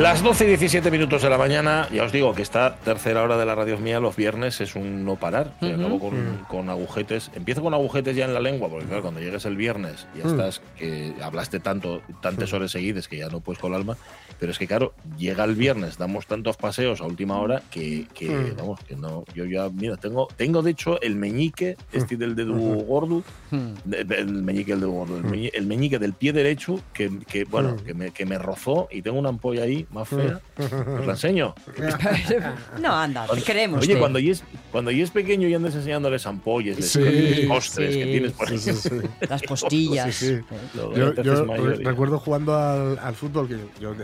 Las 12 y 17 minutos de la mañana, ya os digo que esta tercera hora de la radio mía los viernes es un no parar. Y acabo con, con agujetes. Empiezo con agujetes ya en la lengua, porque claro, cuando llegues el viernes ya estás, que hablaste tanto, tantas horas seguidas que ya no puedes con el alma. Pero es que claro, llega el viernes, damos tantos paseos a última hora que, que vamos, que no. Yo ya, mira, tengo, tengo de hecho el meñique, este del dedo gordo, el meñique del dedo gordo, el, meñi- el meñique del pie derecho, que, que, bueno, que me, que me rozó y tengo una ampolla ahí más fea. Os la enseño. No, anda, te queremos. Oye, cuando y es, cuando y es pequeño y andas enseñándoles ampollas, les Sí, les costres que tienes por ahí. Sí, sí, sí. Las postillas. Sí, sí. Luego Yo, ya mayor recuerdo jugando al, al fútbol, que yo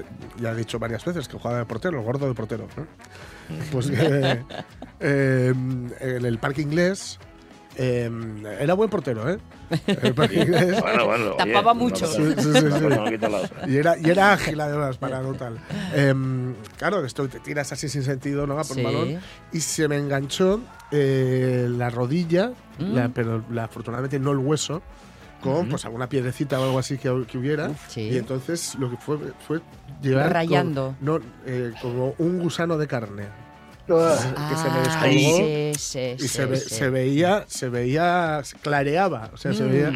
ya he dicho varias veces que jugaba de portero, el gordo de portero. ¿no? Pues que eh, en el parque inglés eh, era buen portero, ¿eh? Bueno, bueno, oye, Tapaba una mucho. Sí, sí, sí. Y era, y era ágil además para no tal. Em, claro, esto te tiras así sin sentido, ¿no? Por balón. Y se me enganchó eh, la rodilla, Mm. la- pero la- afortunadamente no el hueso, con pues alguna piedrecita o algo así que, que hubiera. Sí. Y entonces lo que fue fue llevar con- Rayando. no, eh, como un gusano de carne. Que se me Ah, descolgó sí, sí, y sí, se, ve- se veía, se veía, clareaba, o sea, se veía.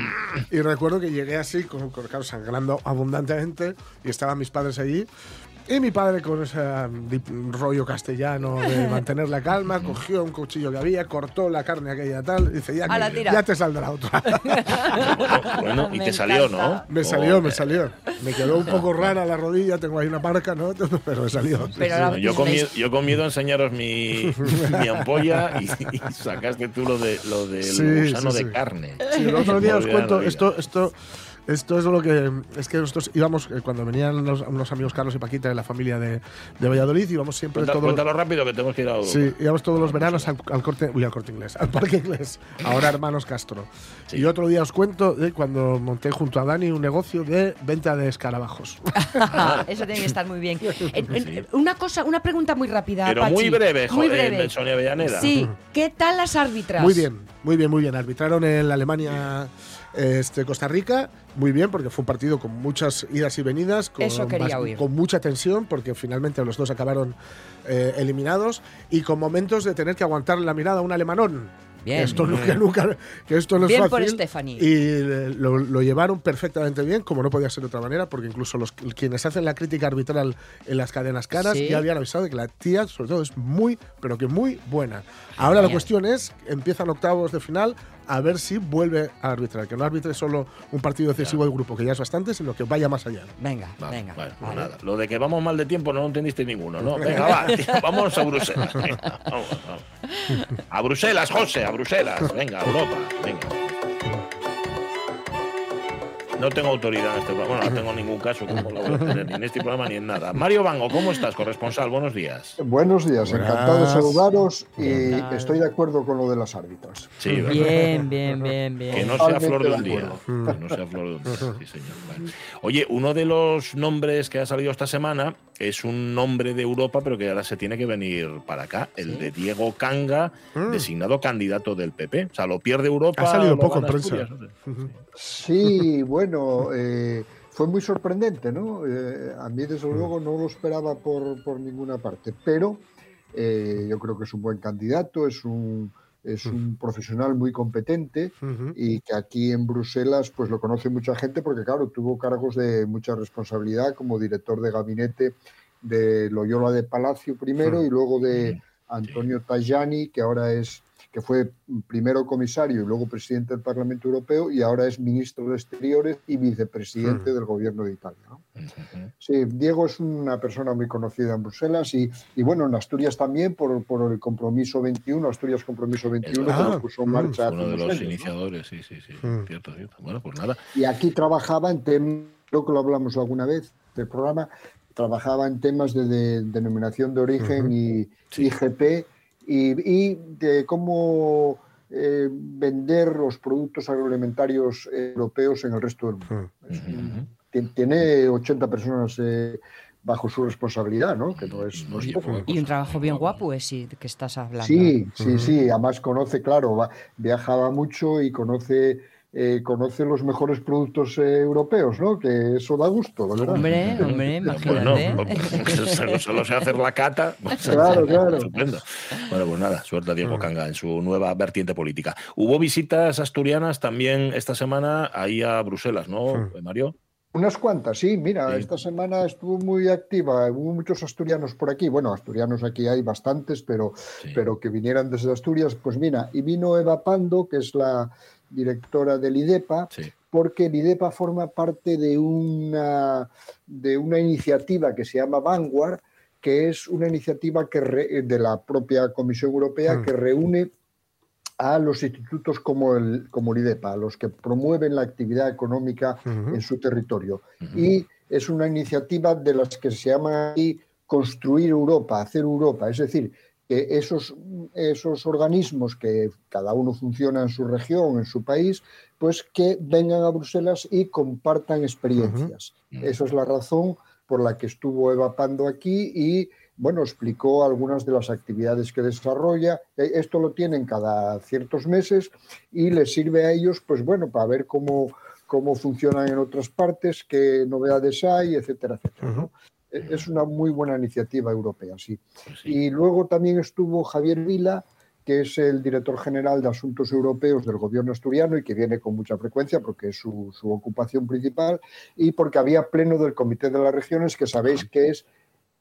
Y recuerdo que llegué así, con, con- claro, sangrando abundantemente, y estaban mis padres allí. Y mi padre, con ese dip- rollo castellano de mantener la calma, cogió un cuchillo que había, cortó la carne aquella tal, y dice, ya, A la que- tira. ya te saldrá otra. Bueno, y Me te salió, encanta. ¿no? me salió, me Joder. salió. Me quedó un poco rara la rodilla, tengo ahí una parca, ¿no? Pero me salió. Pero sí. Yo con, miedo, yo con miedo a enseñaros mi, mi ampolla y, y sacaste tú lo, de, lo del Sí, gusano sí, de carne. Sí, el otro día os cuento, esto, esto es lo que. Es que nosotros íbamos, eh, cuando venían unos, unos amigos Carlos y Paquita de la familia de, de Valladolid, íbamos siempre Cuenta- todos. Cuéntalo rápido que tenemos que ir a Sí, íbamos todos los veranos al, al corte, uy, al corte inglés, al parque inglés, ahora hermanos Castro. Sí. Y otro día os cuento de cuando monté junto a Dani un negocio de venta de escarabajos. Eso tiene que estar muy bien. En- en- Una cosa, una pregunta muy rápida. Pero Pachi. muy breve, Muy joder, breve. Sonia Avellaneda. Sí, ¿qué tal las árbitras? Muy bien, muy bien, muy bien. Arbitraron en Alemania, este, Costa Rica, muy bien, porque fue un partido con muchas idas y venidas, con, Eso oír. con mucha tensión, porque finalmente los dos acabaron eh, eliminados, y con momentos de tener que aguantar la mirada a un alemanón. Bien. Esto no, que nunca, que esto no es Bien fácil. por. Y eh, lo, lo llevaron perfectamente bien, como no podía ser de otra manera, porque incluso los quienes hacen la crítica arbitral en las cadenas caras Sí. ya habían avisado de que la tía, sobre todo, es muy, pero que muy buena. Ahora la cuestión es, empiezan octavos de final, a ver si vuelve a arbitrar, que no arbitre solo un partido decisivo del grupo, que ya es bastante, sino que vaya más allá. Venga, Vale, venga. vale, pues vale. nada. Lo de que vamos mal de tiempo no lo entendiste ninguno, ¿no? Venga, va, tío, vamos a Bruselas. venga, vamos, vamos. A Bruselas, José, a Bruselas. Venga, a Europa. Venga. No tengo autoridad en este programa. Bueno, no tengo ningún caso como la voy a tener ni en este programa ni en nada. Mario Bango, ¿cómo estás, corresponsal? Buenos días. Buenos días, Buenas. encantado de saludaros y estoy de acuerdo con lo de las árbitras. Sí, ¿verdad? Bien, bien, bien, Que bien. no sea flor de un día. Que no sea flor de un día. Sí, señor. Vale. Oye, uno de los nombres que ha salido esta semana es un nombre de Europa, pero que ahora se tiene que venir para acá. El de Diego Canga, designado candidato del PP. O sea, lo pierde Europa. Ha salido poco en prensa. Asturias, no sé. Sí, bueno, eh, fue muy sorprendente, ¿no? Eh, a mí, desde luego, no lo esperaba por, por ninguna parte, pero eh, yo creo que es un buen candidato, es un, es un profesional muy competente y que aquí en Bruselas pues lo conoce mucha gente porque, claro, tuvo cargos de mucha responsabilidad como director de gabinete de Loyola de Palacio primero y luego de Antonio Tajani, que ahora es que fue primero comisario y luego presidente del Parlamento Europeo y ahora es ministro de Exteriores y vicepresidente del gobierno de Italia. ¿no? Sí, Diego es una persona muy conocida en Bruselas y, y bueno, en Asturias también por, por, el compromiso 21, Asturias Compromiso 21, que Ah, lo puso en marcha. Uno de los años, ¿no? iniciadores, sí, sí, sí. Mm. Cierto, cierto. Bueno, pues nada. Y aquí trabajaba en temas, creo que lo hablamos alguna vez del programa, trabajaba en temas de, de- denominación de origen y Sí. IGP y, y de cómo eh, vender los productos agroalimentarios europeos en el resto del mundo. Mm. Es tiene 80 personas eh, bajo su responsabilidad, ¿no? Que no es, no es poco. pues, Y un trabajo bien guapo ese que estás hablando. Sí, sí, sí. Además conoce, claro, va- viajaba mucho y conoce, eh, conoce los mejores productos eh, europeos, ¿no? Que eso da gusto, la verdad. Hombre, hombre, Bueno, imagínate. solo sé hacer la cata. pues, Claro, claro. Bueno, pues nada, suerte a Diego Canga en su nueva vertiente política. Hubo visitas asturianas también esta semana ahí a Bruselas, ¿no, Mario? Unas cuantas, sí. Mira, Sí. esta semana estuvo muy activa. Hubo muchos asturianos por aquí. Bueno, asturianos aquí hay bastantes, pero, Sí. pero que vinieran desde Asturias, pues mira, y vino Eva Pando, que es la directora del IDEPA, Sí. porque el IDEPA forma parte de una, de una iniciativa que se llama Vanguard, que es una iniciativa que re- de la propia Comisión Europea Mm. que reúne a los institutos como el, como el IDEPA, a los que promueven la actividad económica en su territorio. Y es una iniciativa de las que se llama ahí construir Europa, hacer Europa. Es decir, que esos, esos organismos que cada uno funciona en su región, en su país, pues que vengan a Bruselas y compartan experiencias. Esa es la razón por la que estuvo Eva Pando aquí y bueno, explicó algunas de las actividades que desarrolla. Eh, Esto lo tienen cada ciertos meses y les sirve a ellos, pues bueno, para ver cómo, cómo funcionan en otras partes, qué novedades hay, etcétera, etcétera. ¿no? Eh, Es una muy buena iniciativa europea, sí. Pues sí. Y luego también estuvo Javier Vila, que es el director general de Asuntos Europeos del gobierno asturiano y que viene con mucha frecuencia porque es su, su ocupación principal y porque había pleno del Comité de las Regiones, que sabéis que es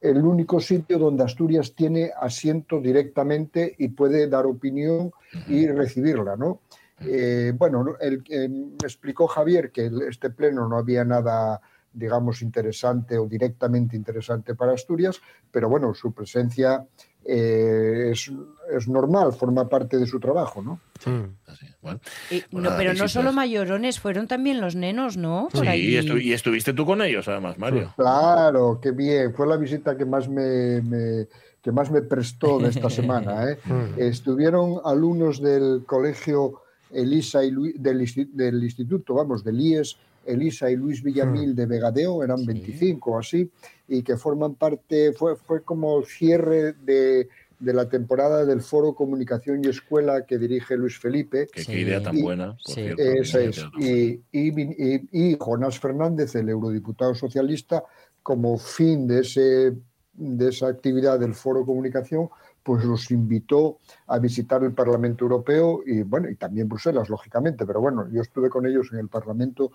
el único sitio donde Asturias tiene asiento directamente y puede dar opinión y recibirla, ¿no? Eh, bueno, eh, me explicó Javier que este pleno no había nada, digamos, interesante o directamente interesante para Asturias, pero bueno, su presencia eh, es, es normal, forma parte de su trabajo, ¿no? Mm. Así, bueno. Y- Pues no, nada, pero no solo mayorones, fueron también los nenos, ¿no? Por Sí, estu- y estuviste tú con ellos, además, Mario. Claro, qué bien. Fue la visita que más me, me- que más me prestó de esta semana. ¿eh? Mm. Estuvieron alumnos del colegio Elisa y Luis, del, del instituto, vamos, del IES, Elisa y Luis Villamil de Vegadeo, eran 25 o así, y que forman parte, fue, fue como cierre de, de la temporada del Foro Comunicación y Escuela que dirige Luis Felipe. Sí. qué idea tan Y- buena, por sí. cierto. Eso qué es. Y, y- y Jonás Fernández, el eurodiputado socialista, como fin de, ese, de esa actividad del Foro Comunicación, pues los invitó a visitar el Parlamento Europeo y bueno, y también Bruselas, lógicamente, pero bueno, yo estuve con ellos en el Parlamento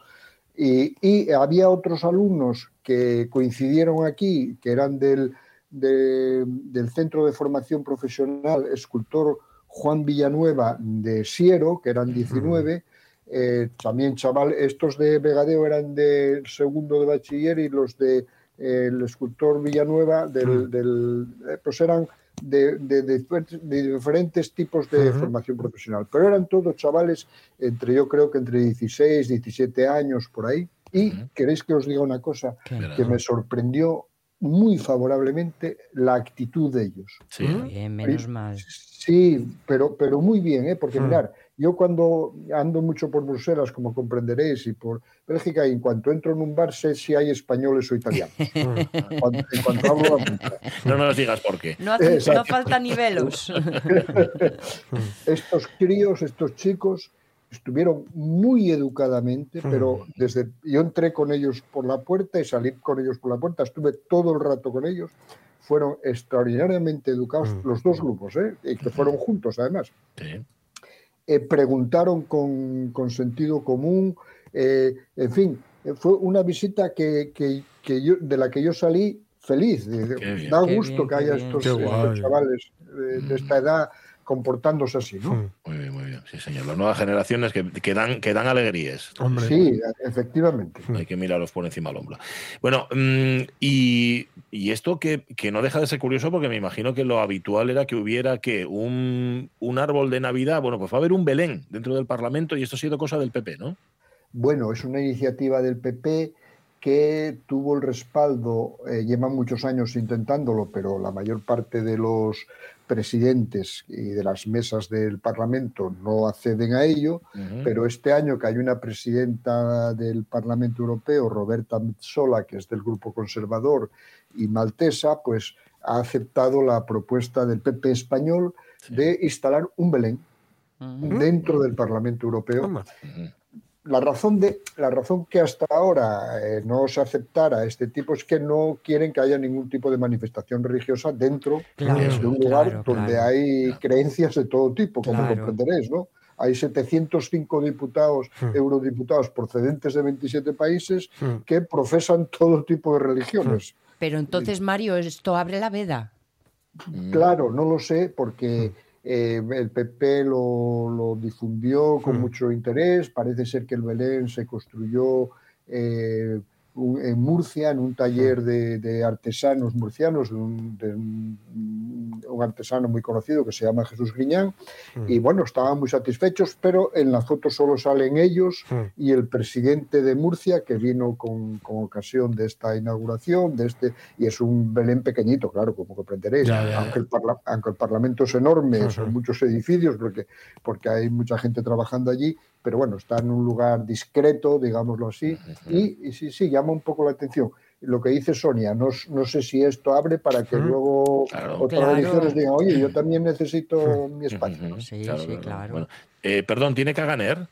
y, y había otros alumnos que coincidieron aquí, que eran del, de- del Centro de Formación Profesional Escultor Juan Villanueva de Siero, que eran 19. eh, también chaval, estos de Vegadeo eran del segundo de bachiller y los de eh, el escultor Villanueva del, del, eh, pues eran de, de- de difer- de diferentes tipos de formación profesional, pero eran todos chavales entre yo creo que entre 16, 17 años por ahí. Y queréis que os diga una cosa que me sorprendió muy favorablemente la actitud de ellos. Sí. Bien, menos mal. Sí, pero, pero muy bien, ¿eh? porque mirar, yo cuando ando mucho por Bruselas, como comprenderéis, y por Bélgica, y en cuanto entro en un bar sé si hay españoles o italianos. Cuando- en cuanto puerta. No nos digas por qué. No, hace- no falta nivelos. Estos críos, estos chicos, estuvieron muy educadamente, Mm. pero desde yo entré con ellos por la puerta y salí con ellos por la puerta, estuve todo el rato con ellos, fueron extraordinariamente educados Mm. los dos grupos, ¿eh? y que fueron juntos además. Sí. Eh, preguntaron con, con sentido común, eh, en fin, eh, fue una visita que, que- que yo, de la que yo salí feliz. Qué bien. da Qué gusto bien, que haya bien. estos, estos chavales de, de esta edad comportándose así, ¿no? Mm. Muy bien, muy bien. Sí, señor. Las nuevas generaciones que, que dan, que dan alegrías. Hombre. Sí, efectivamente. Hay que mirarlos por encima del hombro. Bueno, mm, y, y esto que, que no deja de ser curioso porque me imagino que lo habitual era que hubiera que un, un árbol de Navidad, bueno, pues va a haber un Belén dentro del Parlamento y esto ha sido cosa del PP, ¿no? Bueno, es una iniciativa del PP que tuvo el respaldo, eh, llevan muchos años intentándolo, pero la mayor parte de los presidentes y de las mesas del Parlamento no acceden a ello, pero este año que hay una presidenta del Parlamento Europeo, Roberta Metsola, que es del Grupo Conservador y maltesa, pues ha aceptado la propuesta del PP español de instalar un Belén dentro del Parlamento Europeo. La razón de la razón que hasta ahora eh, no se aceptara este tipo es que no quieren que haya ningún tipo de manifestación religiosa dentro Claro, de un lugar claro, donde claro. hay creencias de todo tipo, como Claro. comprenderéis, ¿no? Hay 705 diputados, Hmm. eurodiputados procedentes de 27 países Mm. que profesan todo tipo de religiones. Pero entonces, Mario, esto abre la veda. Claro, no lo sé porque eh, el PP lo, lo difundió con Mm. mucho interés. Parece ser que el Belén se construyó eh, un- en Murcia, en un taller de, de artesanos murcianos, de un, de un- un artesano muy conocido que se llama Jesús Griñán. Mm. Y bueno, estaban muy satisfechos, pero en la foto solo salen ellos Mm. y el presidente de Murcia, que vino con, con ocasión de esta inauguración, de este, y es un Belén pequeñito, claro, como comprenderéis, Ya, ya, ya. aunque, el parla- aunque el Parlamento es enorme, Ujú. son muchos edificios, porque, porque hay mucha gente trabajando allí, pero bueno, está en un lugar discreto, digámoslo así, y, y sí, sí, llama un poco la atención. Lo que dice Sonia, no, no sé si esto abre para que luego Claro. otras Claro. religiones digan, oye, yo también necesito mi espacio. Sí, sí, claro. Bueno, eh, perdón, ¿tiene Caganer?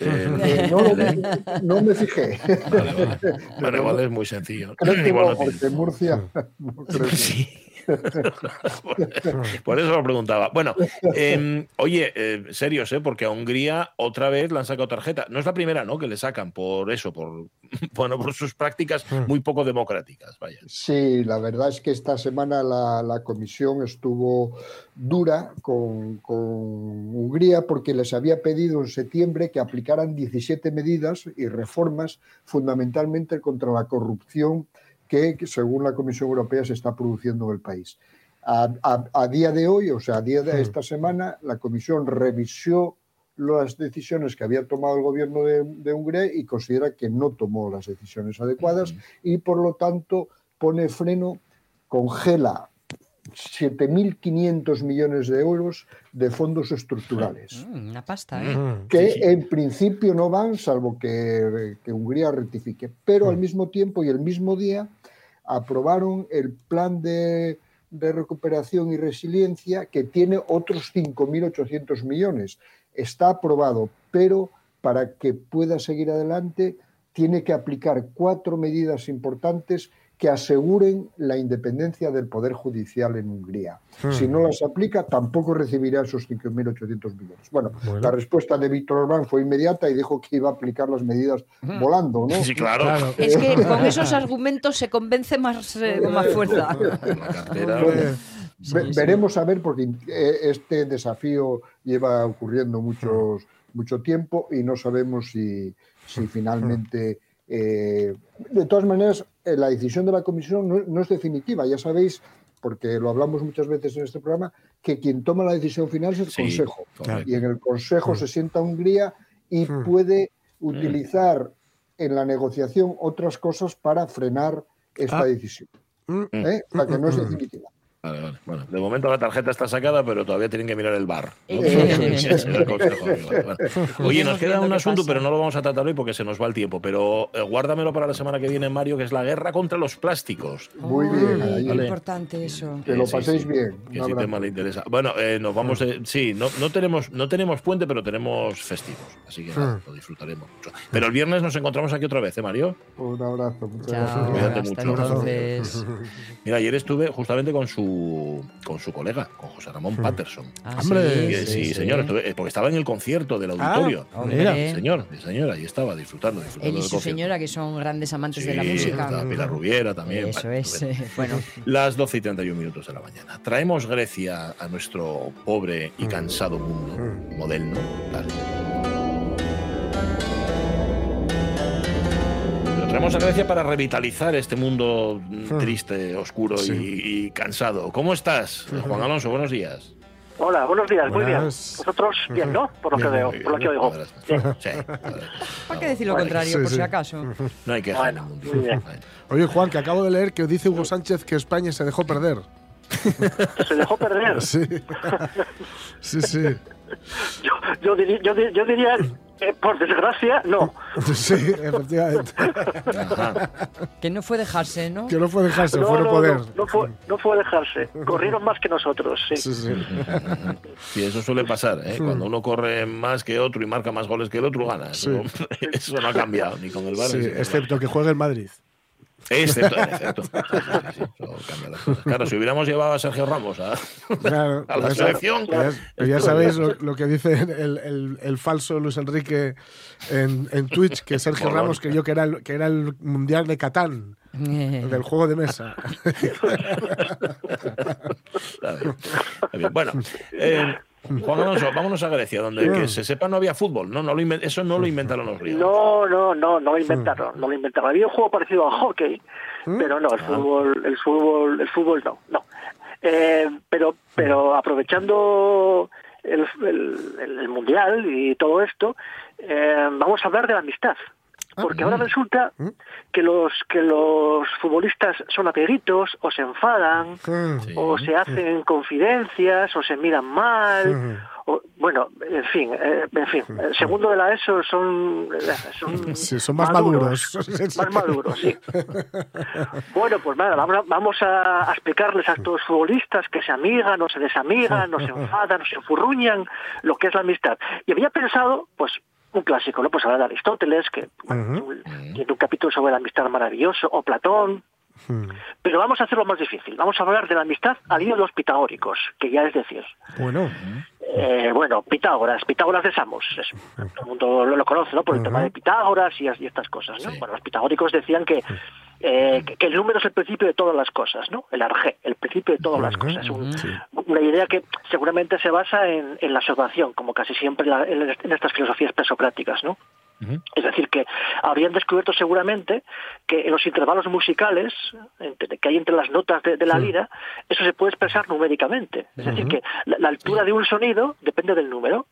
Eh, Eh, no, no me fijé. vale, vale. Bueno, igual es muy sencillo. Creo que Igual no, porque Murcia no creo que- Sí. Por eso lo preguntaba. Bueno, em, oye, eh, serios, ¿eh? Porque a Hungría otra vez le han sacado tarjeta. No es la primera, ¿no? Que le sacan por eso, por bueno, por sus prácticas muy poco democráticas. Vaya. Sí, la verdad es que esta semana la, la comisión estuvo dura con, con Hungría porque les había pedido en septiembre que aplicaran 17 medidas y reformas fundamentalmente contra la corrupción que, que según la Comisión Europea se está produciendo en el país. A, a- a día de hoy, o sea, a día de esta semana, la Comisión revisó las decisiones que había tomado el gobierno de, de Hungría y considera que no tomó las decisiones adecuadas y por lo tanto pone freno, congela 7.500 millones de euros de fondos estructurales, Mm, una pasta, ¿eh? Mm. que Sí, sí. en principio no van, salvo que, que Hungría rectifique, pero al mismo tiempo y el mismo día aprobaron el plan de, de recuperación y resiliencia que tiene otros 5.800 millones. Está aprobado, pero para que pueda seguir adelante tiene que aplicar cuatro medidas importantes que aseguren la independencia del Poder Judicial en Hungría. Si no las aplica, tampoco recibirá esos 5.800 millones. Bueno, Bueno. la respuesta de Víctor Orbán fue inmediata y dijo que iba a aplicar las medidas volando, ¿no? Sí, claro. Claro. Es que con esos argumentos se convence más, eh, con más fuerza. Veremos a ver, porque eh, este desafío lleva ocurriendo muchos, mucho tiempo y no sabemos si, si finalmente. Eh, de todas maneras, eh, la decisión de la Comisión no, no es definitiva. Ya sabéis, porque lo hablamos muchas veces en este programa, que quien toma la decisión final es el Sí, Consejo. Y en el Consejo se sienta Hungría y Mm. puede utilizar en la negociación otras cosas para frenar esta Ah. decisión. Mm. ¿eh? O sea, que no es Mm. definitiva. Vale, vale. Bueno, de momento la tarjeta está sacada, pero todavía tienen que mirar el bar. ¿no? Sí, sí, vale, vale. Oye, nos queda un asunto, pasa. pero no lo vamos a tratar hoy porque se nos va el tiempo. Pero eh, guárdamelo para la semana que viene, Mario, que es la guerra contra los plásticos. Muy bien, Ay, ahí. qué importante eso. Que lo Sí, paséis sí, bien. Que ese tema le interesa. Bueno, eh, nos vamos. eh, sí, no, no, tenemos, no tenemos puente, pero tenemos festivos. Así que nada, Mm. lo disfrutaremos mucho. Pero el viernes nos encontramos aquí otra vez, ¿eh, Mario? Un abrazo. Muchas Chao, gracias. Cuídate hasta mucho. entonces. Mira, ayer estuve justamente con su su, con su colega, con José Ramón Patterson. Ah, Hombre. Y, eh, sí, señor, estuve- eh, porque estaba en el concierto del auditorio. Ah. Sí, señor, sí, señor, ahí estaba disfrutando, disfrutando Él y del su concierto. señora, que son grandes amantes de la Sí, música. Pilar Rubiera también. Eso bueno, es. estupendo. eh, Bueno, Las 12 y 31 minutos de la mañana. Traemos Grecia a nuestro pobre y cansado mundo moderno. Claro. Lo traemos a Grecia para revitalizar este mundo mm, triste, oscuro y- y, cansado. ¿Cómo estás, Juan Alonso? Buenos días. Hola, buenos días, muy bien. Vosotros bien, ¿no? Por lo que veo, por lo que oigo. Sí. ¿para qué decir lo Vale. contrario, Sí, por si acaso? No hay que Bueno. Oye, Juan, que acabo de leer que dice Hugo Sánchez que España se dejó perder. Se dejó perder. Sí. Sí, sí. Yo, yo, diri- yo di- yo diría, eh, por desgracia, no. Sí, efectivamente. Que no fue dejarse, ¿no? Que no fue dejarse, No, fue no no, poder. no, no fue, no fue dejarse. Corrieron más que nosotros, sí. Sí, sí. Sí, eso suele pasar. ¿eh? Cuando uno corre más que otro y marca más goles que el otro, gana. Sí. Eso, no ha cambiado ni con el Barça. Sí, excepto que juegue el Madrid. Excepto, cosas. Claro, si hubiéramos llevado a Sergio Ramos a, Claro, a la pues ya- selección. Ya, pero ya sabéis lo, lo que dice el, el- el falso Luis Enrique en, en Twitch, que Sergio Morón. Ramos creyó que era, el, que era el Mundial de Catán, Eh, del juego de mesa. Bueno, eh, Vámonos a Grecia, donde que se sepa no había fútbol. No, no lo eso no lo inventaron los griegos. No, no, no, no lo inventaron, no lo inventaron. Había un juego parecido al hockey, pero no, el fútbol, el fútbol, el fútbol no, no. Eh, pero, pero aprovechando el- el mundial y todo esto, eh, vamos a hablar de la amistad. Porque ahora resulta que los que los futbolistas son amiguitos o se enfadan Sí. o se hacen confidencias o se miran mal o, bueno en fin eh, en fin eh, segundo de la ESO son eh, son, Sí, son más maduros. más maduros sí. Bueno pues nada vamos a explicarles a estos futbolistas que se amigan o se desamigan o se enfadan o se enfurruñan lo que es la amistad. Y había pensado pues un clásico, ¿no? Pues hablar de Aristóteles, que tiene un capítulo sobre la amistad maravilloso, o Platón, pero vamos a hacerlo más difícil. Vamos a hablar de la amistad al hilo de los pitagóricos, que ya es decir, Bueno, eh, bueno, Pitágoras, Pitágoras de Samos, es- todo el mundo lo, lo conoce, ¿no? Por el tema de Pitágoras y, as- y estas cosas, ¿no? Sí. Bueno, los pitagóricos decían que, eh, que, que el número es el principio de todas las cosas, ¿no? El arjé, el principio de todas las cosas. Un- una idea que seguramente se basa en, en la observación, como casi siempre en, la- en- en estas filosofías presocráticas, ¿no? Es decir, que habrían descubierto seguramente que en los intervalos musicales que hay entre las notas de, de la lira, eso se puede expresar numéricamente. Es decir, que la, la altura de un sonido depende del número,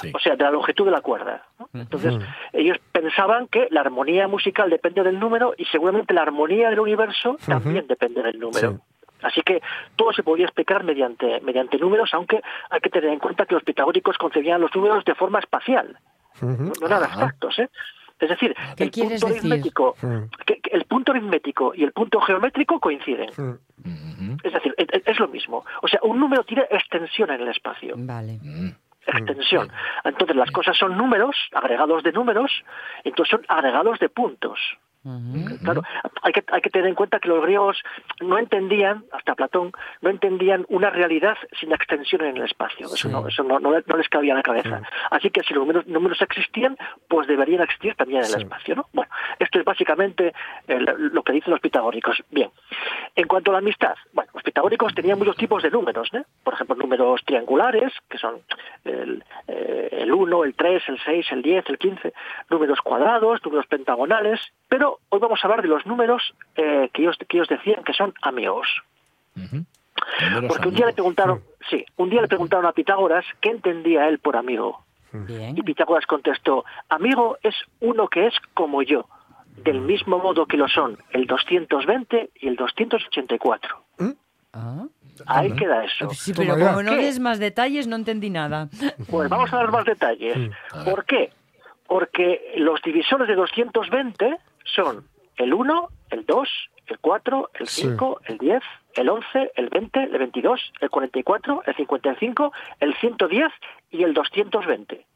Sí. o sea, de la longitud de la cuerda. ¿no? Entonces, ellos pensaban que la armonía musical depende del número y seguramente la armonía del universo también depende del número. Sí. Así que todo se podía explicar mediante, mediante números, aunque hay que tener en cuenta que los pitagóricos concebían los números de forma espacial no, no eran abstractos, ¿eh? Es decir, ¿Qué el punto decir? aritmético, que- que el punto aritmético y el punto geométrico coinciden. Es decir, es, es lo mismo. O sea, un número tiene extensión en el espacio. Vale. Extensión. Entonces las cosas son números, agregados de números, entonces son agregados de puntos. Claro, hay que, hay que tener en cuenta que los griegos no entendían, hasta Platón, no entendían una realidad sin extensión en el espacio. Eso, no, eso no, no, no les cabía en la cabeza. Así que si los números, números existían, pues deberían existir también en el espacio. ¿no? Bueno, esto es básicamente el- lo que dicen los pitagóricos. Bien, en cuanto a la amistad, bueno, los pitagóricos tenían muchos tipos de números. ¿no? Por ejemplo, números triangulares, que son el, eh, el 1, el 3, el 6, el 10, el 15, números cuadrados, números pentagonales, pero hoy vamos a hablar de los números eh, que, ellos, que ellos decían que son amigos. Porque un día le preguntaron, sí, un día le preguntaron a Pitágoras qué entendía él por amigo. Bien. Y Pitágoras contestó, amigo es uno que es como yo, del mismo modo que lo son el 220 y el 284. Ah. Ahí queda eso. Sí, Toma pero como no des más detalles, no entendí nada. Pues vamos a dar más detalles. ¿Por qué? Porque los divisores de 220 son el 1, el 2, el 4, el Sí. 5, el 10, el 11, el 20, el 22, el 44, el 55, el 110 y el 220.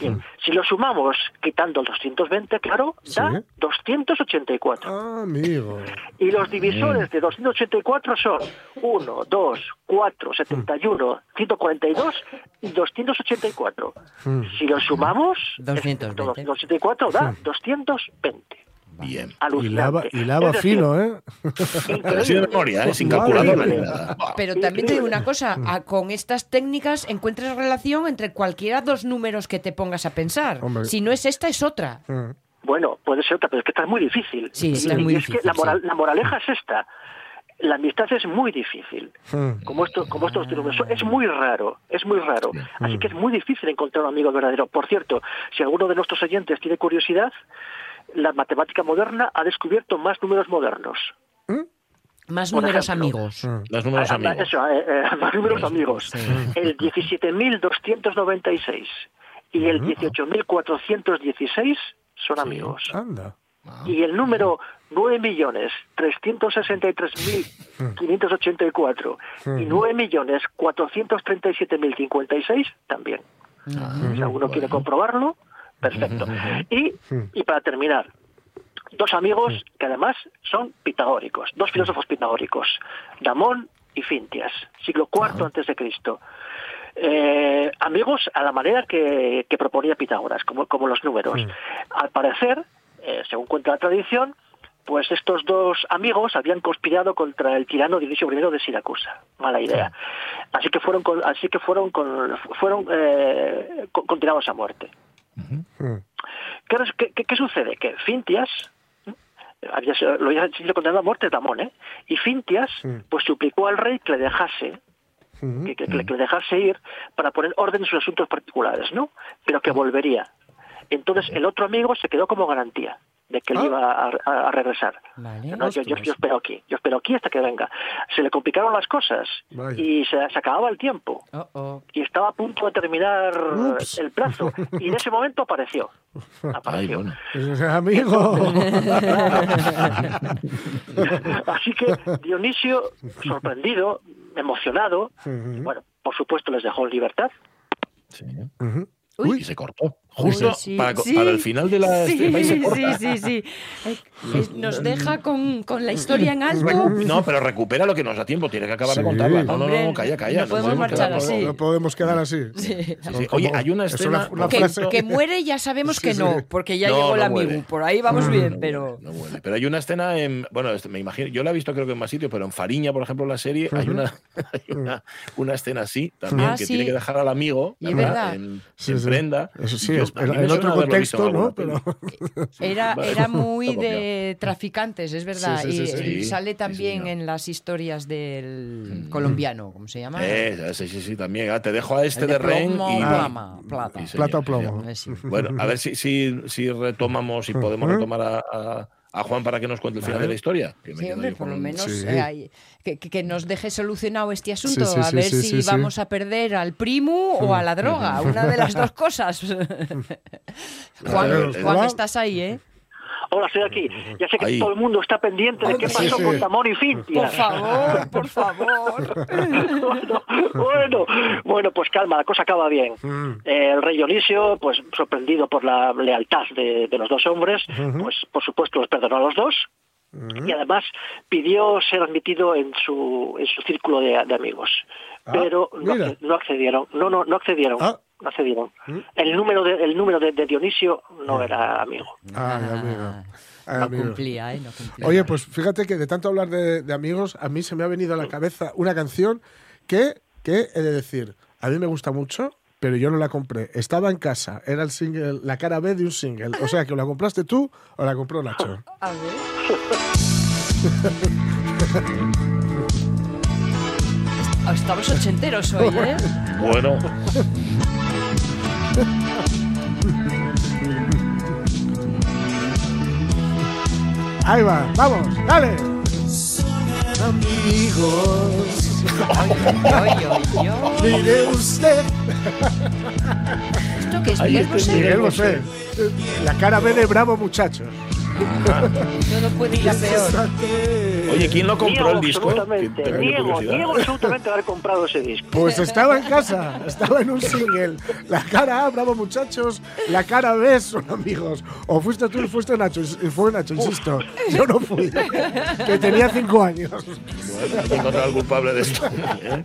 Bien, si lo sumamos quitando el 220, claro, da Sí. 284. Ah, amigo. Y los divisores de 284 son 1, 2, 4, 71, 142 y 284. Si los sumamos, 220. 284 da 220. Bien. Y lava, y lava decir, fino, ¿eh? Pero así de memoria, ¿eh? sin calculadora ni nada. Pero también te digo una cosa, a- con estas técnicas encuentras relación entre cualquiera dos números que te pongas a pensar. Hombre. Si no es esta, es otra. Mm. Bueno, puede ser otra, pero es que esta es muy difícil. Sí, esta es muy y difícil, que la, moral- sí. la moraleja es esta. La amistad es muy difícil. Mm. Como, esto, como estos números. Es muy raro, es muy raro. Así que es muy difícil encontrar un amigo verdadero. Por cierto, si alguno de nuestros oyentes tiene curiosidad, la matemática moderna ha descubierto más números modernos. Más Por números ejemplo. amigos. Mm. Los números Ah, ah, amigos. Eso, eh, eh, más números amigos. El 17.296 y el 18.416 son amigos. Anda. Y el número 9.363.584 y 9.437.056 también. Si alguno quiere comprobarlo, perfecto. Y, y para terminar, dos amigos que además son pitagóricos, dos filósofos pitagóricos, Damón y Fintias, siglo IV antes de Cristo. Eh, amigos a la manera que, que proponía Pitágoras, como, como los números. Al parecer, eh, según cuenta la tradición, pues estos dos amigos habían conspirado contra el tirano Dionisio I de Siracusa. Mala idea. Así que fueron, con- así que fueron, con- fueron eh, con- condenados a muerte. ¿Qué, res- qué- qué- qué sucede? Que Fintias, ¿eh? había, sido- lo había sido condenado a muerte Damón, ¿eh? y Fintias pues suplicó al rey que le dejase que, que- que le- que le dejase ir para poner orden en sus asuntos particulares, ¿no? Pero que volvería. Entonces el otro amigo se quedó como garantía de que él Ah. iba a, a- a regresar. Vale. No, yo, yo- yo espero aquí, yo espero aquí hasta que venga. Se le complicaron las cosas Vaya. y se, se acababa el tiempo Oh, oh. y estaba a punto de terminar Ups. el plazo y en ese momento apareció. Ay, Apareció. bueno. Pues, amigo. Así que Dionisio, sorprendido, emocionado, bueno, por supuesto les dejó en libertad. Sí. Ujú. Uy, se cortó. Justo Sí, para, sí. para el final de la Sí, sí, sí, sí. Eh, Nos deja con, con la historia en alto. No, pero recupera lo que nos da tiempo. Tiene que acabar Sí. de contarla. No, no, no, calla, calla. no podemos marchar quedarnos- así. No podemos quedar así. Sí. Sí, sí. Oye, hay una Es escena. una- una Que, frase- que muere ya sabemos Sí, que no, porque ya No, llegó el no amigo. muere. Por ahí vamos bien, pero... No huele. Pero hay una escena en. Bueno, este, me imagino. Yo la he visto creo que en más sitios, pero en Fariña, por ejemplo, la serie, hay, una, hay una, una escena así también, Ah, que sí. tiene que dejar al amigo en, Sí, en sí. prenda. Eso sí, es- en, otro contexto, ¿no? Pero. Era, era muy de traficantes, es verdad. Sí, sí, y sí, sí. y Sí, sale sí, también en las historias del colombiano, ¿cómo se llama? Eh, sí, sí, sí, también. Ah, te dejo a este El de, de Ren plomo, y. plama, plata. y señor, Plata o plomo. Bueno, a ver si, si, si retomamos, si podemos retomar a, a- a Juan para que nos cuente el final de la historia. que me Sí, hombre, por lo menos Sí. eh, que, nos deje solucionado este asunto, Sí, sí, a sí, ver sí, si sí, sí. vamos a perder al primo o a la droga, una de las dos cosas. Juan, Juan, Hola. estás ahí, ¿eh? Hola, estoy aquí. Ya sé que Ahí. todo el mundo está pendiente de qué Sí, pasó sí. con Damón y Por Fintia. favor, por favor. bueno, bueno, bueno, pues calma, la cosa acaba bien. Mm. Eh, el rey Dionisio, pues sorprendido por la lealtad de, de los dos hombres, pues por supuesto los perdonó a los dos y además pidió ser admitido en su en su círculo de, de amigos. Ah, Pero no, mira. no accedieron, no, no, no accedieron. Ah. No accedieron. El número de, el número de, de Dionisio no era amigo. Ay, amigo. Ay, No amigo. cumplía, ¿eh? No cumplía. Oye, pues fíjate que de tanto hablar de, de amigos, a mí se me ha venido a la cabeza una canción que, que he de decir, a mí me gusta mucho, pero yo no la compré. Estaba en casa, era el single, la cara B de un single. O sea, que o la compraste tú o la compró Nacho. A ver. Est- Estamos ochenteros hoy, ¿eh? Bueno, Ahí va, vamos, dale. Amigos, mire usted. ¿Esto qué es? Miguel Bosé? Miguel Bosé. La cara B de bravo, muchachos. No, no puede ir a peor. Oye, ¿quién lo compró niego el disco? absolutamente, curiosidad. niego absolutamente haber comprado ese disco. Pues estaba en casa, estaba en un single. La cara A, bravo muchachos. La cara B, son amigos. O fuiste tú, fuiste Nacho. y Fue Nacho, insisto. Yo no fui. Que tenía cinco años. Bueno, hay que encontrar al culpable de esto. ¿eh?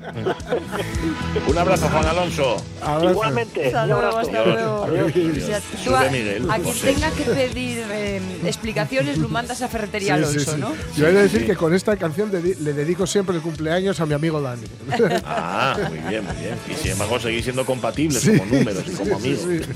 Un abrazo, Juan Alonso. Abrazo. Igualmente, Hasta luego, hasta luego. Adiós. O sea, tú Sube a, quien tenga que pedir eh, explicaciones lo mandas a Ferretería Sí, Alonso, sí, sí. ¿no? Yo he de decir que con esta canción le dedico siempre el cumpleaños a mi amigo Dani. Ah, muy bien, muy bien. Y sin embargo, seguís siendo compatibles Sí, como números y como amigos. sí, sí.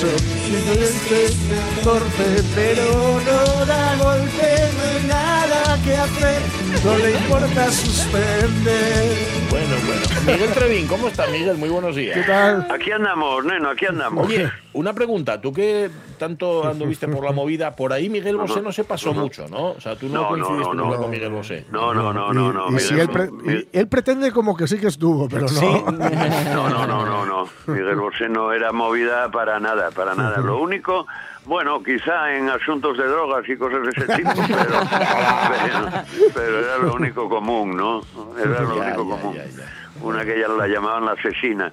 Sorprendente, torpe, pero no da golpe, no hay nada que hacer, no le importa suspender. Bueno, bueno. Miguel Trevín, ¿cómo está, Miguel? Muy buenos ¿Qué días. tal? Aquí andamos, neno, aquí andamos. Oye, una pregunta. Tú que tanto anduviste por la movida, por ahí Miguel Bosé no se pasó mucho, ¿no? O sea, tú no, No, no, coincidiste no, nunca no. con Miguel Bosé. No, no, no, no, no. y, y si Miguel- él, pre- Miguel- y él pretende como que sí que estuvo, pero no. No, no, no, no, no. Miguel Bosé no era movida para nada, para nada. Lo único, bueno, quizá en asuntos de drogas y cosas de ese tipo, pero, pero, pero era lo único común, ¿no? Era lo Ya, único ya, común. ya, ya. Una que ella la llamaban la asesina,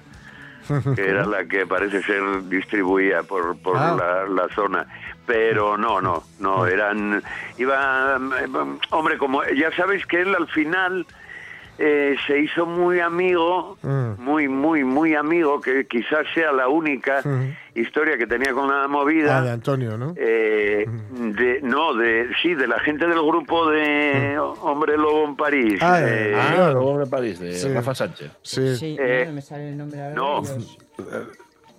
que era la que parece ser distribuía por, por Ah. la, la zona. Pero no, no, no, eran... Iba, hombre, como ya sabéis que él al final eh, se hizo muy amigo, Mm. muy, muy, muy amigo, que quizás sea la única Mm. historia que tenía con la movida. Ah, de Antonio, ¿no? Eh, de, no, de sí, de la gente del grupo de Hombre Lobo en París. Ah, Eh, Ah, Claro. el hombre de París, de Sí. Rafa Sánchez. Sí. Sí, Eh, no me sale el nombre ahora. no. Dios.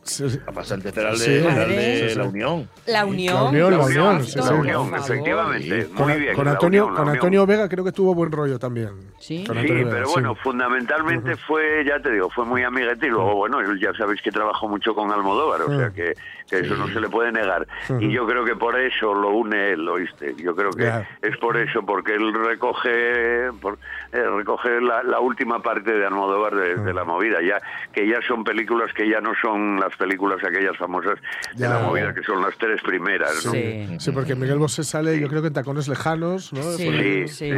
Sánchez era el Sí. Madre. de Sí, sí. la Unión. La Unión. La Unión, la la Unión, la. Unión, efectivamente. Con, muy bien. con Antonio, con. Antonio Vega creo que tuvo buen rollo también. Sí. Con Sí, Antonio Vega, pero sí. bueno, fundamentalmente fue, ya te digo, fue muy amiguete y luego, bueno, ya sabéis que trabajó mucho con Almodóvar, o sea que, que eso no se le puede negar. Y yo creo que por eso lo une él, ¿oíste? Yo creo que es por eso, porque él recoge por- eh, recoge la, la última parte de Almodóvar de, de la movida, ya que ya son películas que ya no son las películas aquellas famosas de Ya. la movida, que son las tres primeras, ¿no? Sí. Sí, porque Miguel Bosé sale, yo creo que en tacones lejanos, ¿no? Sí. Sí, Sí.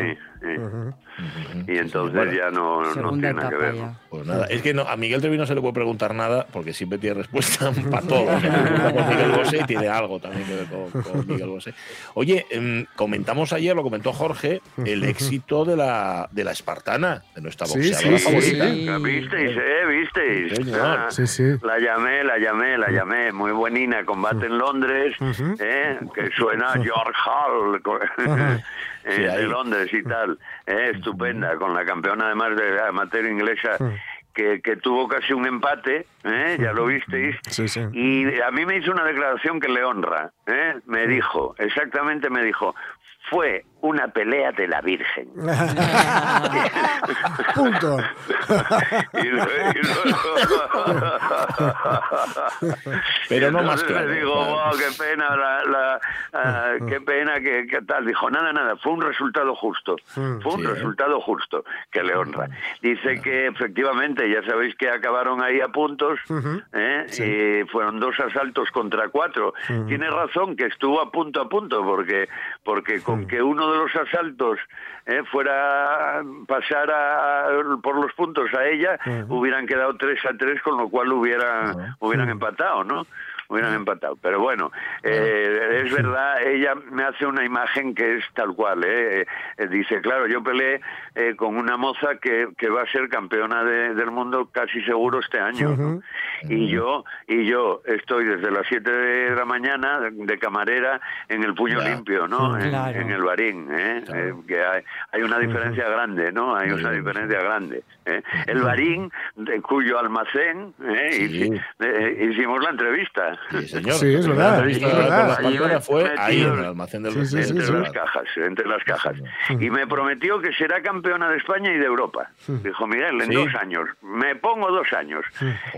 Y entonces Bueno, ya no, tiene nada que ver. Pues nada, es que no, a Miguel Trevín no se le puede preguntar nada porque siempre tiene respuesta para todo. O sea, pregunta por Miguel Bosé y tiene algo también que ver con, con Miguel Bosé. Oye, em, comentamos ayer, lo comentó Jorge, el éxito de la, de la espartana, de nuestra Sí, boxeadora sí, favorita. sí. ¿La ¿Visteis, eh? ¿Visteis? Sí, señor. Ah, Sí, sí. La llamé, la llamé, la llamé. Muy buenina, combate en Londres. ¿eh? que suena George Hall eh, Sí, de. Londres y tal. ¿Eh? Estupenda, con la campeona además de amateur inglesa. Que, que tuvo casi un empate, ¿eh? ya lo visteis, Sí, sí. y a mí me hizo una declaración que le honra. ¿eh? Me dijo, exactamente me dijo, fue una pelea de la Virgen. Punto. Y luego- y luego- Pero no Entonces más claro, digo, wow, qué pena, la, la- ah, qué pena que, que tal. Dijo, nada, nada, fue un resultado justo. Fue un sí, ¿eh? resultado justo, que le honra. Dice que efectivamente, ya sabéis que acabaron ahí a puntos. ¿eh? y fueron dos asaltos contra cuatro. Tiene razón que estuvo a punto a punto, porque, porque con que uno de los asaltos eh, fuera pasar a- por los puntos a ella, hubieran quedado tres a tres, con lo cual hubieran, hubieran empatado, ¿no? Hubieran empatado. Pero bueno, eh, es verdad, ella me hace una imagen que es tal cual. ¿eh? Eh, dice, claro, yo peleé eh, con una moza que, que va a ser campeona de- del mundo casi seguro este año. ¿no? Y yo y yo estoy desde las 7 de la mañana de, camarera en el puño limpio, ¿no? En, Claro. en el barín, ¿eh? Eh, que hay, hay una diferencia grande, ¿no? Hay una diferencia grande. El barín, de cuyo almacén ¿eh? Sí. hici- hicimos la entrevista. Sí, señor. Sí, es La verdad, entrevista es verdad. Panteras fue ahí en el almacén del Sí, sí, entre sí. las cajas, entre las cajas. Y me prometió que será campeona de España y de Europa. Dijo Miguel, en Sí. dos años. Me pongo dos años.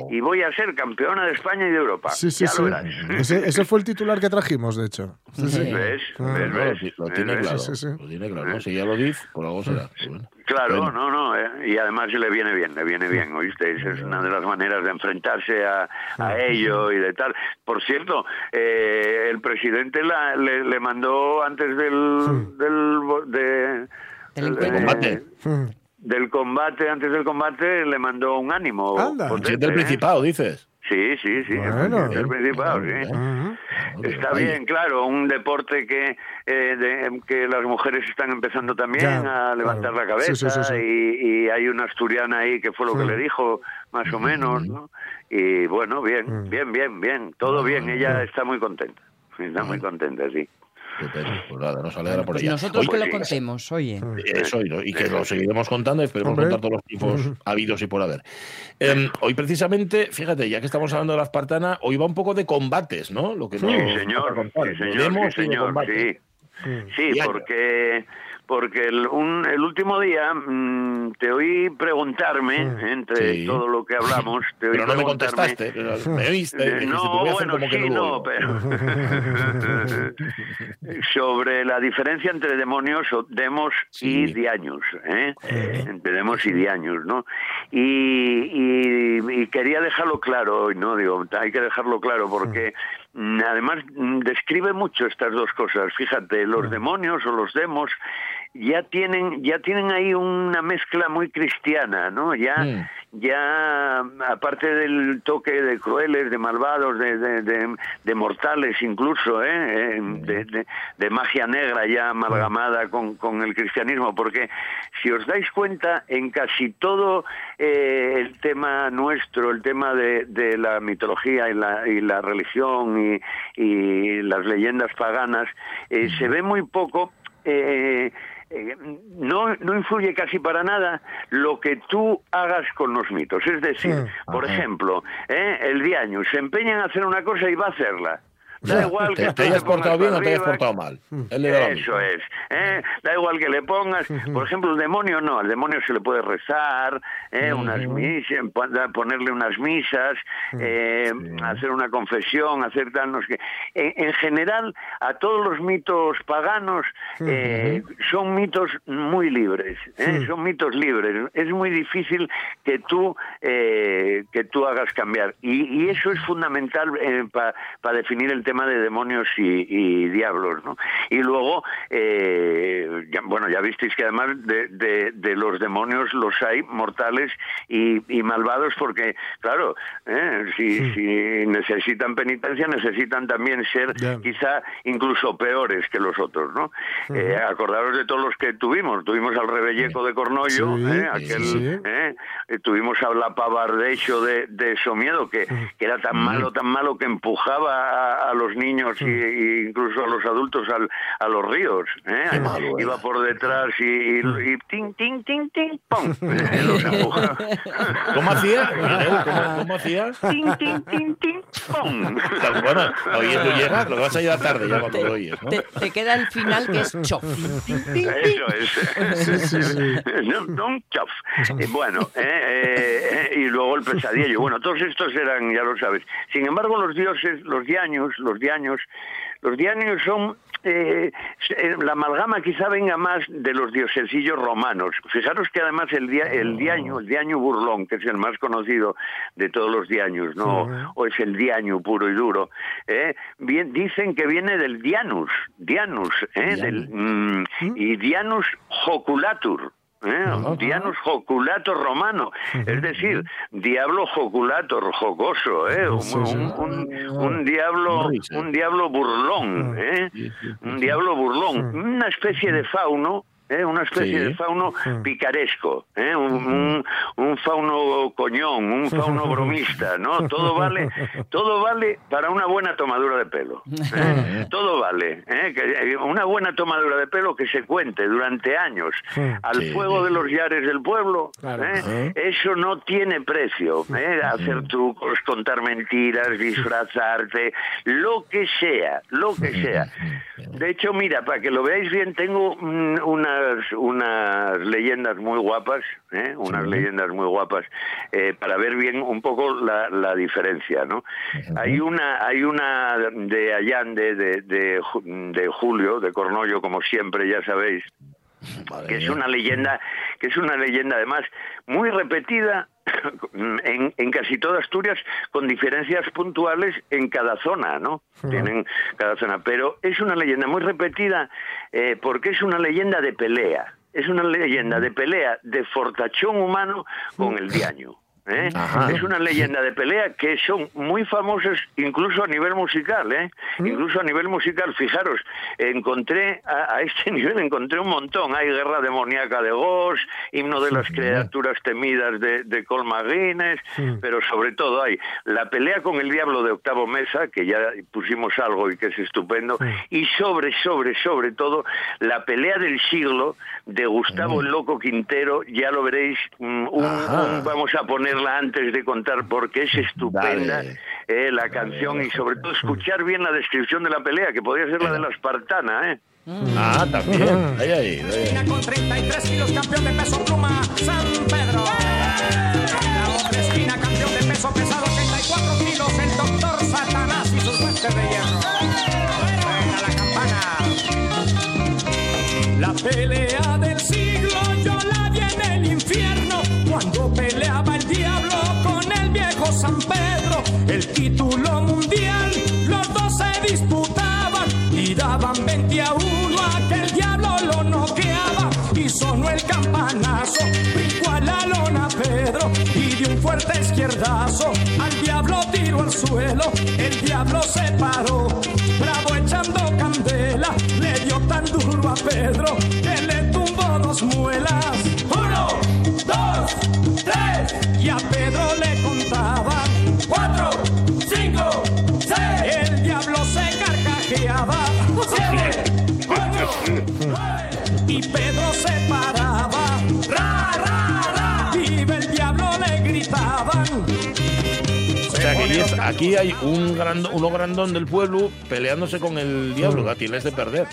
Y voy a ser campeona de España y de Europa. Sí, sí, ya sí. lo. Ese, ese fue el titular que trajimos, de hecho. Sí, sí. ¿Ves? Ah, ¿Ves? Lo, tiene claro. Sí, sí, sí. Lo tiene claro. Si ya lo dice, por algo será. Bueno. Claro, Bueno. no, no, eh, y además le viene bien, le viene bien, ¿oíste? Esa es una de las maneras de enfrentarse a, a ello y de tal. Por cierto, eh, el presidente la- le, le mandó antes del, del, de Del encuentro. combate. del combate antes del combate le mandó un ánimo Anda. Potente, del ¿eh? Principado, dices. Sí, sí, sí. Bueno. del Principado, sí. Está bien, claro, un deporte que eh, de- que las mujeres están empezando también Ya, a levantar claro. la cabeza Sí, sí, sí, sí. Y, y hay una asturiana ahí que fue lo que le dijo, más o menos, ¿no? Y bueno, bien, bien, bien, bien, todo bien, ella está muy contenta, está muy contenta, sí. Pues nada, nos alegra por Pues ella. nosotros Oye, que lo contemos, oye. Eso, y, que lo seguiremos contando y esperemos Hombre. contar todos los tipos habidos y por haber. Em, hoy, precisamente, fíjate, ya que estamos hablando de la espartana, hoy va un poco de combates, ¿no? Lo que Sí, señor, sí, señor, sí, señor, sí. Porque porque el, un- el último día mm, te oí preguntarme, entre Sí. todo lo que hablamos, te oí Pero no me contestaste. pero Me oíste. Eh, no, "Te voy a hacer bueno, sí, no, oigo". pero sobre la diferencia entre demonios demos Sí. y diaños, ¿eh? entre demos y diaños, ¿no? Y, y- y quería dejarlo claro hoy, ¿no? Digo, hay que dejarlo claro porque mm, además mm, describe mucho estas dos cosas. Fíjate, los demonios o los demos ya tienen ya tienen ahí una mezcla muy cristiana, ¿no? Ya Mm. ya aparte del toque de crueles, de malvados, de, de, de- de mortales incluso, ¿eh? De, de- de magia negra ya amalgamada con, con el cristianismo, porque si os dais cuenta, en casi todo eh, el tema nuestro, el tema de, de la mitología y la, y la religión y, y las leyendas paganas, eh, se ve muy poco eh, eh, no, no influye casi para nada lo que tú hagas con los mitos. Es decir, por ejemplo, ¿eh? el diaño se empeña en hacer una cosa y va a hacerla. Da igual que Te, te hayas portado bien o te hayas portado mal. Eso es. ¿eh? Da igual que le pongas. Por ejemplo, el demonio no. Al demonio se le puede rezar, ¿eh? unas misas, ponerle unas misas, eh, hacer una confesión, hacer tal, no sé qué. En, en general, a todos los mitos paganos eh, son mitos muy libres. ¿eh? Son mitos libres. Es muy difícil que tú, eh, que tú hagas cambiar. Y, y eso es fundamental para definir el tema de demonios y, y diablos, ¿no? Y luego, eh, ya- bueno, ya visteis que además de, de- de los demonios los hay mortales y, y malvados porque, claro, ¿eh? si, si necesitan penitencia, necesitan también ser quizá incluso peores que los otros, ¿no? Eh, acordaros de todos los que tuvimos. Tuvimos al Rebelleco de Cornollo, Sí, ¿eh? sí, aquel, sí. ¿eh? Eh, tuvimos a la Pavardecho de, de Somiedo, que, que era tan malo, tan malo que empujaba a, a los niños y, y incluso a los adultos al- a los ríos. ¿eh? malo Iba por detrás y, y, y ting, ting, ting, ting, ¡pum! Los empujaba. ¿Cómo hacía? Miguel, ¿Cómo, cómo hacías? ting, ting, ting, ting, ¡pum! Bueno, oye, tú llegas, lo vas a llegar tarde ya cuando lo oyes, ¿no? Te, te queda el final que es chof. Eso es. No, no chof. Eh, bueno, eh, eh, eh, y luego el pesadillo. Bueno, todos estos eran, ya lo sabes. Sin embargo, los dioses, los diaños, los diaños, los diaños son eh, eh, la amalgama quizá venga más de los diosesillos romanos. Fijaros que además el, dia, el diaño, el diaño burlón, que es el más conocido de todos los diaños, ¿no? O es el diaño puro y duro, ¿eh? bien, dicen que viene del dianus, dianus, ¿eh? Del, mm, y dianus joculatur. ¿Eh? Dianus joculator romano, es decir, diablo joculator, jocoso, ¿eh? un, un- un- un diablo, un diablo burlón, ¿eh? un diablo burlón, una especie de fauno. ¿Eh? Una especie Sí. de fauno picaresco, ¿eh? un, un- un fauno coñón, un fauno bromista, ¿no? Todo vale, todo vale para una buena tomadura de pelo. ¿eh? Todo vale, ¿eh? Que, una buena tomadura de pelo que se cuente durante años al Sí, fuego de los yares del pueblo. Claro. ¿eh? Eso no tiene precio. ¿eh? Hacer trucos, contar mentiras, disfrazarte, lo que sea, lo que sea. De hecho, mira, para que lo veáis bien, tengo mm, unas, unas leyendas muy guapas, ¿eh? unas leyendas muy guapas, eh, para ver bien un poco la, la diferencia, ¿no? Hay una, hay una de Allande, de, de, Ju- de Julio, de Cornollo, como siempre, ya sabéis, Madre que es una leyenda, que es una leyenda además muy repetida en, en casi toda Asturias con diferencias puntuales en cada zona, ¿no? Tienen cada zona, pero es una leyenda muy repetida eh, porque es una leyenda de pelea. Es una leyenda de pelea de fortachón humano con el diaño. ¿Eh? Es una leyenda de pelea que son muy famosas incluso a nivel musical, ¿eh? Incluso a nivel musical, fijaros, encontré a, a este nivel encontré un montón. Hay Guerra demoníaca de Ghost, Himno de las criaturas temidas de, de Colma Guinness, pero sobre todo hay la pelea con el diablo de Octavo Mesa, que ya pusimos algo y que es estupendo, y sobre, sobre, sobre todo la pelea del siglo de Gustavo el Loco Quintero, ya lo veréis, mm, un- un- vamos a ponerla antes de contar porque es estupenda eh, la canción y sobre todo escuchar bien la descripción de la pelea, que podría ser la de la espartana, ¿eh? Ah, también. Ahí, ahí, ahí. Con 33 kilos, campeón de peso pluma, San Pedro. La otra esquina, campeón de peso pesado, 84 kilos, el doctor Satanás y sus guantes de hierro. Suena la campana. La pelea del El título mundial. Los dos se disputaban y daban 20 a 1 a que el diablo lo noqueaba y sonó el campanazo, brincó a la lona Pedro y de un fuerte izquierdazo. Al diablo tiró al suelo, el diablo se paró, aquí, hay un grandón, uno grandón del pueblo peleándose con el diablo, que tienes de perder.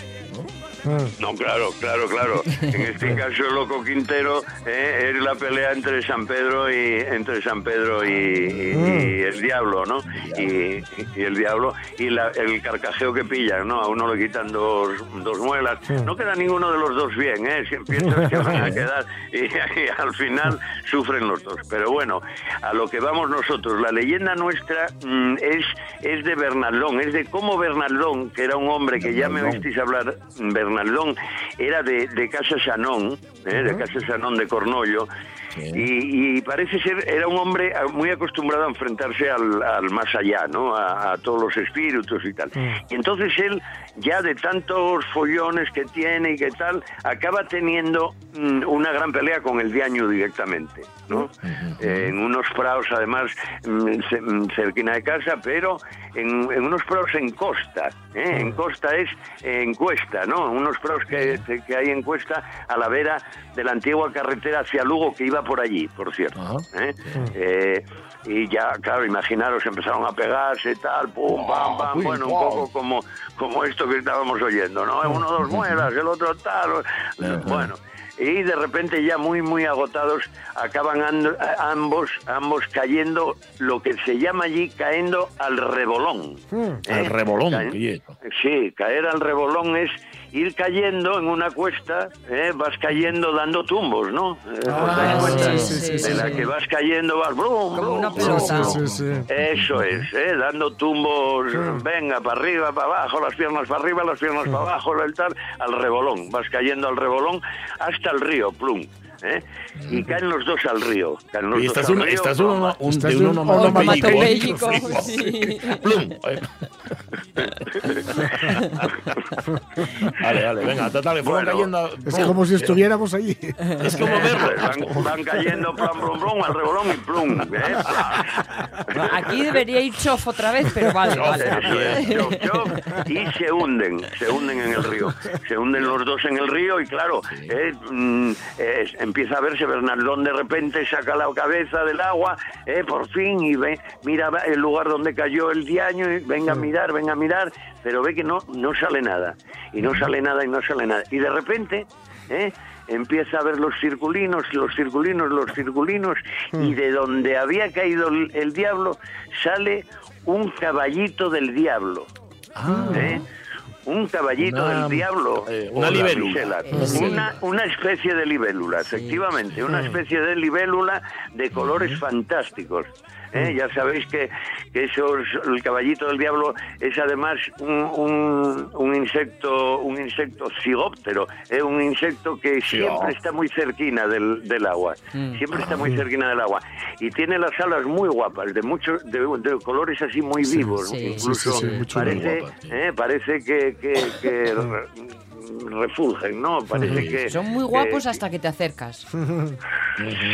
¿no? Claro, claro, claro. En este caso, el Loco Quintero eh, es la pelea entre San Pedro y entre San Pedro y, y- y el diablo, ¿no? Y, y el diablo y la- el carcajeo que pillan, ¿no? A uno le quitan dos, dos muelas. No queda ninguno de los dos bien, ¿eh? Que van a quedar y, y al final sufren los dos. Pero bueno, a lo que vamos nosotros, la leyenda nuestra mm, es es de Bernaldón, es de cómo Bernaldón, que era un hombre que ya me oísteis hablar, Bernaldón era de, de Casa Sanón, ¿eh? de Casa Sanón de Cornollo, y, y parece ser, era un hombre ah, muy acostumbrado a enfrentarse al, al más allá, ¿no? A, a todos los espíritus y tal. Y entonces él, ya de tantos follones que tiene y que tal, acaba teniendo mm, una gran pelea con el diaño directamente, ¿no? Eh, en unos prados, además, mm, ce- mm, cerquina de casa, pero en, en unos prados en costa, ¿eh? En costa es en cuesta, ¿no? Unos prados que, que hay en cuesta a la vera de la antigua carretera hacia Lugo que iba por allí, por cierto. ¿eh? Eh, y ya, claro, imaginaros, empezaron a pegarse, tal, pum, pam, pam, uy, bueno, un poco como, como esto que estábamos oyendo, ¿no? Uno dos muelas, el otro tal, bueno. Y de repente ya muy, muy agotados, acaban ambos, ambos cayendo, lo que se llama allí, cayendo al rebolón. Al ¿eh? rebolón, Caen- oye. Sí, caer al rebolón es ir cayendo en una cuesta, ¿eh? vas cayendo dando tumbos, ¿no? Eh, ¿os Ah, dais cuenta? sí, sí, sí, de la sí. que vas cayendo, vas brum, Como brum, una pelota. brum. Sí, sí, sí. Eso es, ¿eh? dando tumbos, venga, para arriba, para abajo, las piernas para arriba, las piernas para abajo, el tal, al rebolón. Vas cayendo al rebolón hasta el río, plum. ¿eh? Y caen los dos al río. Caen los Y dos estás al un, río, estás plum. un, un, Estás de un onomatopéyico, sí. Plum. Vale, vale, venga, total, que fueron Bueno, cayendo. Es plum. como si estuviéramos allí. Es como verlo. Van, van cayendo plum, plum, plum, al rebolón y plum. ¿eh? Aquí debería ir chof otra vez, pero vale, vale. Es, chof, chof, y se hunden, se hunden en el río. Se hunden los dos en el río y claro, eh, mm, eh, empieza a verse Bernaldón de repente, saca la cabeza del agua, eh, por fin, y ve, mira el lugar donde cayó el diaño, y venga a mirar, venga a mirar, pero ve que no, no sale nada, y no sale nada, y no sale nada. Y de repente, eh, empieza a ver los circulinos, los circulinos, los circulinos, y de donde había caído el, el diablo sale un caballito del diablo. ¿eh? un caballito Una- del diablo. eh, una libélula. Eh, una especie de libélula, efectivamente, una especie de libélula de colores fantásticos. ¿Eh? Ya sabéis que, que esos, el caballito del diablo es además un, un, un insecto un insecto cigóptero, es un insecto que siempre está muy cerquina del, del agua, siempre está muy cerquina del agua. Y tiene las alas muy guapas, de muchos de, de colores así muy vivos, sí. incluso Sí, sí, parece, guapa, eh, parece que, que, que re- refulgen, ¿no? Parece que Son muy guapos hasta que te acercas.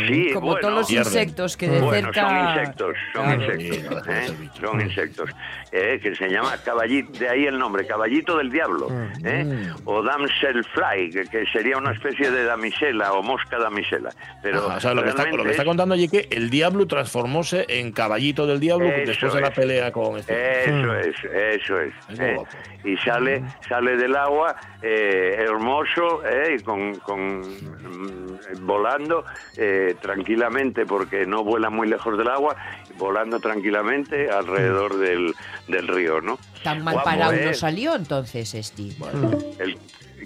sí, Como bueno, todos los insectos que de bueno, cerca. son insectos, son Claro. insectos, ¿eh? son insectos, eh, que se llama caballito, de ahí el nombre, caballito del diablo, Mm. ¿eh? o damselfly, que, que sería una especie de damisela o mosca damisela, pero Ajá, o sea, lo que, está, lo que está es- contando allí que el diablo transformóse en caballito del diablo después de la es. pelea con este. Eso es, eso es. ¿eh? Y sale, sale del agua eh, hermoso ¿eh? y con, con, mm, volando eh, tranquilamente porque no vuela muy lejos del agua, volando tranquilamente alrededor del, del río, ¿no? Tan mal Guapo, parado ¿eh? no salió entonces, Esti. El,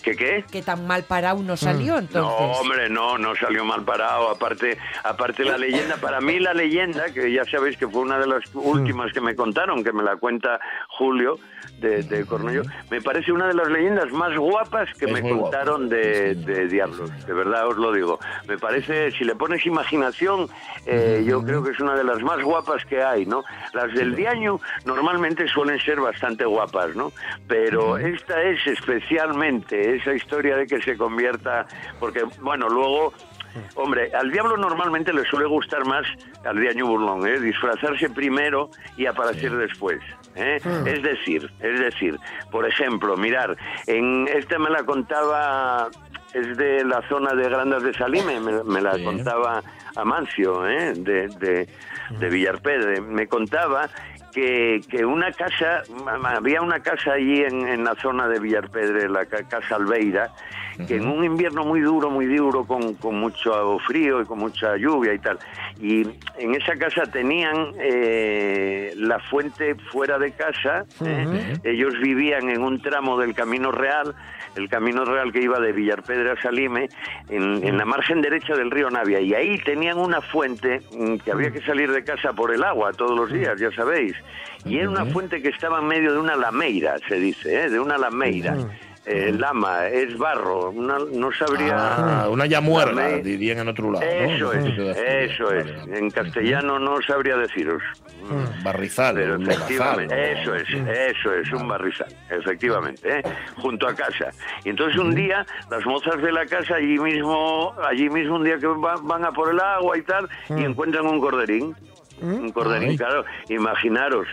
¿Qué qué? Que tan mal parado no salió entonces. No, hombre, no, no salió mal parado. Aparte, aparte la leyenda, para mí la leyenda, que ya sabéis que fue una de las últimas que me contaron, que me la cuenta Julio de, de Cornello, me parece una de las leyendas más guapas que Es me contaron de, de Diablos. De verdad os lo digo. Me parece, si le pones imaginación, eh, yo creo que es una de las más guapas que hay, ¿no? Las del Diaño normalmente suelen ser bastante guapas, ¿no? Pero esta es especialmente esa historia de que se convierta, porque, bueno, luego... Hombre, al diablo normalmente le suele gustar más al diaño burlón, ¿eh? disfrazarse primero y aparecer después. ¿eh? Es decir, es decir, por ejemplo, mirar, en esta me la contaba, es de la zona de Grandas de Salime, me, me la Sí. contaba Amancio, ¿eh? de, de, de Villarpedre, me contaba que, que una casa, había una casa allí en, en la zona de Villarpedre, la ca- casa Albeira, que en un invierno muy duro, muy duro, con, con mucho frío y con mucha lluvia y tal, y en esa casa tenían eh, la fuente fuera de casa, ¿eh? ellos vivían en un tramo del Camino Real, el Camino Real que iba de Villarpedre a Salime, en, en la margen derecha del río Navia, y ahí tenían una fuente mm, que había que salir de casa por el agua todos los días, ya sabéis, y era una fuente que estaba en medio de una lameira, se dice, ¿eh? de una lameira. Eh, lama, es barro, una- no sabría... Ah, una llamuerga, Lame- dirían en otro lado. ¿no? Eso es, eso es. En castellano no sabría deciros. Barrizal, Pero efectivamente, eso es, eso es, un barrizal, efectivamente, ¿eh? junto a casa. Y entonces un día las mozas de la casa allí mismo, allí mismo un día que va- van a por el agua y tal, y encuentran un corderín. Un corderín, claro, imaginaros,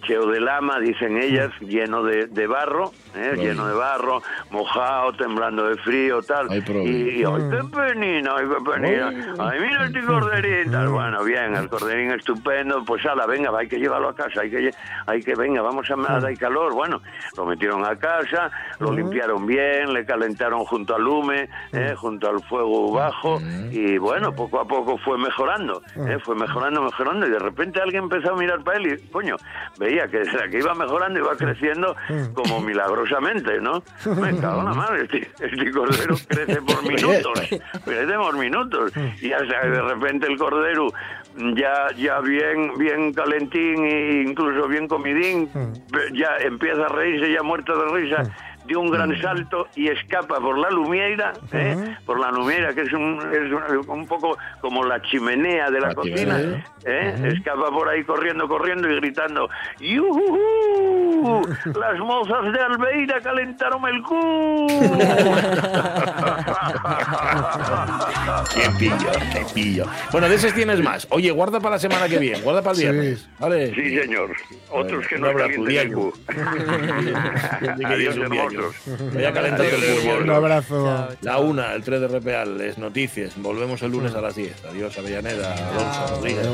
cheo de lama, dicen ellas, lleno de, de barro, ¿eh? Lleno de barro, mojado, temblando de frío, tal. Ay, y, y, ay, qué penina, ay, qué penina. Ay, mira este corderín, tal. Bueno, bien, el corderín estupendo, pues ala, venga, hay que llevarlo a casa, hay que, hay que venga, vamos a nada, hay calor. Bueno, lo metieron a casa, lo limpiaron bien, le calentaron junto al lume, ¿eh? junto al fuego bajo, y bueno, poco a poco fue mejorando, ¿eh? fue mejorando, mejorando, y de repente alguien empezó a mirar para él y, coño, veía que iba mejorando iba creciendo como milagrosamente, ¿no? Me cago en la madre, este, este cordero crece por minutos, crece por minutos, y hasta de repente el cordero ya ya bien bien calentín e incluso bien comidín, ya empieza a reírse ya muerto de risa dio un gran salto y escapa por la lumiera, ¿eh? por la lumiera, que es un, es un- un poco como la chimenea de la, La cocina. ¿eh? escapa por ahí corriendo, corriendo y gritando, ¡Yujú! Las mozas de Albeira calentaron el cu. Qué pillo, qué pillo. Bueno, de esos tienes más. Oye, guarda para la semana que viene, guarda para el Sí. viernes. ¿Vale? sí, señor. Otros que no calienten el cu. Adiós, hermosos. Voy a calentar Adiós, el. Un abrazo. La una, el 3 de Repeal, es noticias. Volvemos el lunes a las 10. Adiós, Avellaneda, Alonso, Rodríguez.